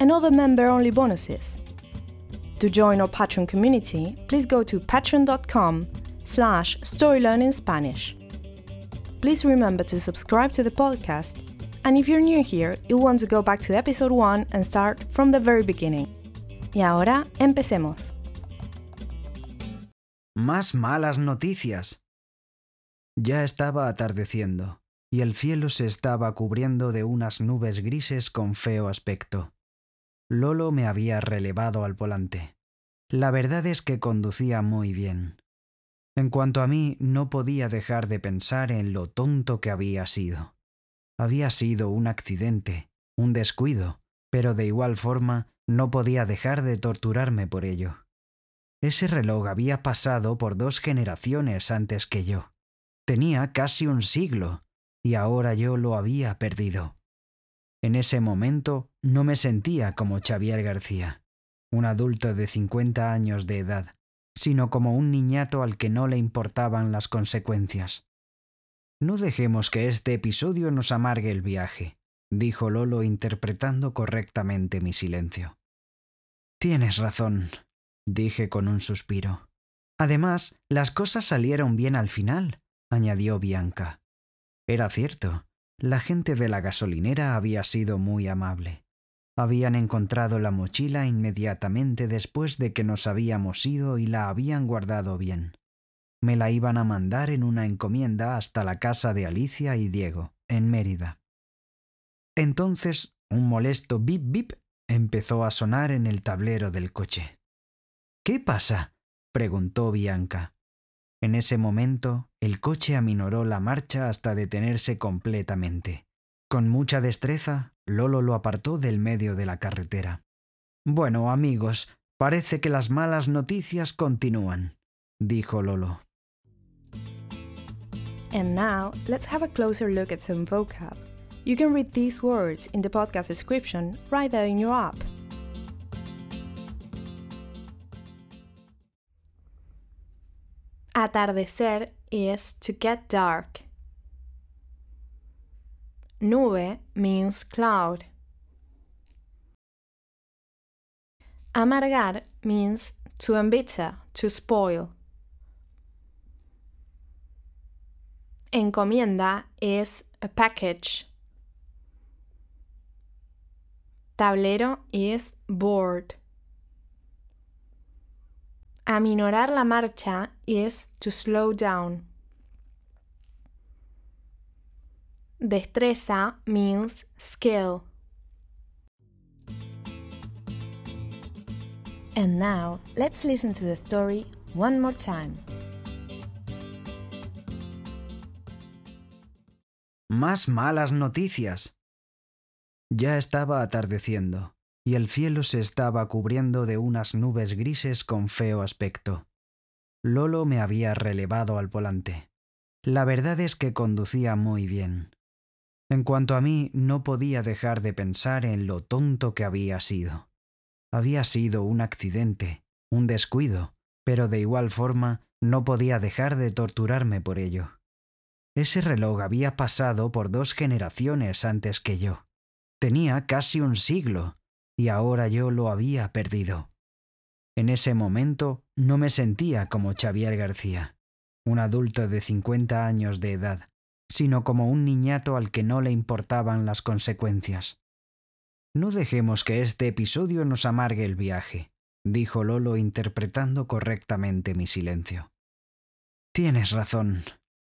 and other member-only bonuses. To join our Patreon community, please go to patreon.com slash storylearningspanish. Please remember to subscribe to the podcast, and if you're new here, you'll want to go back to episode 1 and start from the very beginning. Y ahora, empecemos. Más malas noticias. Ya estaba atardeciendo, y el cielo se estaba cubriendo de unas nubes grises con feo aspecto. Lolo me había relevado al volante. La verdad es que conducía muy bien. En cuanto a mí, no podía dejar de pensar en lo tonto que había sido. Había sido un accidente, un descuido, pero de igual forma no podía dejar de torturarme por ello. Ese reloj había pasado por dos generaciones antes que yo. Tenía casi un siglo, y ahora yo lo había perdido. En ese momento no me sentía como Xavier García, un adulto de 50 años de edad, sino como un niñato al que no le importaban las consecuencias. No dejemos que este episodio nos amargue el viaje, dijo Lolo interpretando correctamente mi silencio. Tienes razón, dije con un suspiro. Además, las cosas salieron bien al final, añadió Bianca. Era cierto, la gente de la gasolinera había sido muy amable. Habían encontrado la mochila inmediatamente después de que nos habíamos ido y la habían guardado bien. Me la iban a mandar en una encomienda hasta la casa de Alicia y Diego, en Mérida. Entonces, un molesto bip bip empezó a sonar en el tablero del coche. ¿Qué pasa? preguntó Bianca. En ese momento, el coche aminoró la marcha hasta detenerse completamente. Con mucha destreza, Lolo lo apartó del medio de la carretera. Bueno, amigos, parece que las malas noticias continúan, dijo Lolo. And now, let's have a closer look at some vocab. You can read these words in the podcast description right there in your app. Atardecer is to get dark. Nube means cloud. Amargar means to embitter, to spoil. Encomienda is a package. Tablero is board. Aminorar la marcha is to slow down. Destreza means skill. And now, let's listen to the story one more time. Más malas noticias. Ya estaba atardeciendo, y el cielo se estaba cubriendo de unas nubes grises con feo aspecto. Lolo me había relevado al volante. La verdad es que conducía muy bien. En cuanto a mí, no podía dejar de pensar en lo tonto que había sido. Había sido un accidente, un descuido, pero de igual forma no podía dejar de torturarme por ello. Ese reloj había pasado por dos generaciones antes que yo. Tenía casi un siglo, y ahora yo lo había perdido. En ese momento no me sentía como Xavier García, un adulto de 50 años de edad, sino como un niñato al que no le importaban las consecuencias. No dejemos que este episodio nos amargue el viaje, dijo Lolo interpretando correctamente mi silencio. Tienes razón,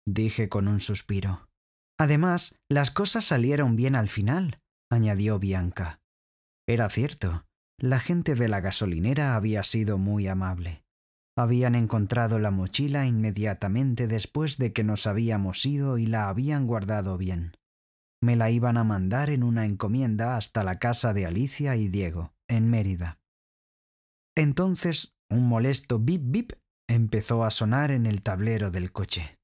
dije con un suspiro. Además, las cosas salieron bien al final, añadió Bianca. Era cierto, la gente de la gasolinera había sido muy amable. Habían encontrado la mochila inmediatamente después de que nos habíamos ido y la habían guardado bien. Me la iban a mandar en una encomienda hasta la casa de Alicia y Diego, en Mérida. Entonces, un molesto bip bip empezó a sonar en el tablero del coche.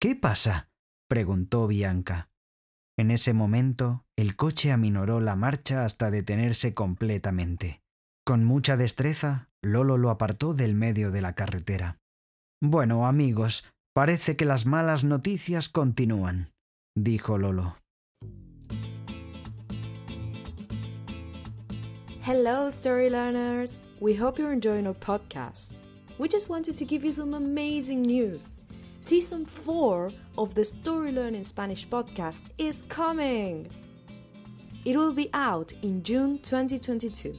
¿Qué pasa? preguntó Bianca. En ese momento, el coche aminoró la marcha hasta detenerse completamente. Con mucha destreza, Lolo lo apartó del medio de la carretera. Bueno, amigos, parece que las malas noticias continúan, dijo Lolo. Hello, story learners! We hope you're enjoying our podcast. We just wanted to give you some amazing news. Season 4 of the Story Learning Spanish podcast is coming! It will be out in June 2022.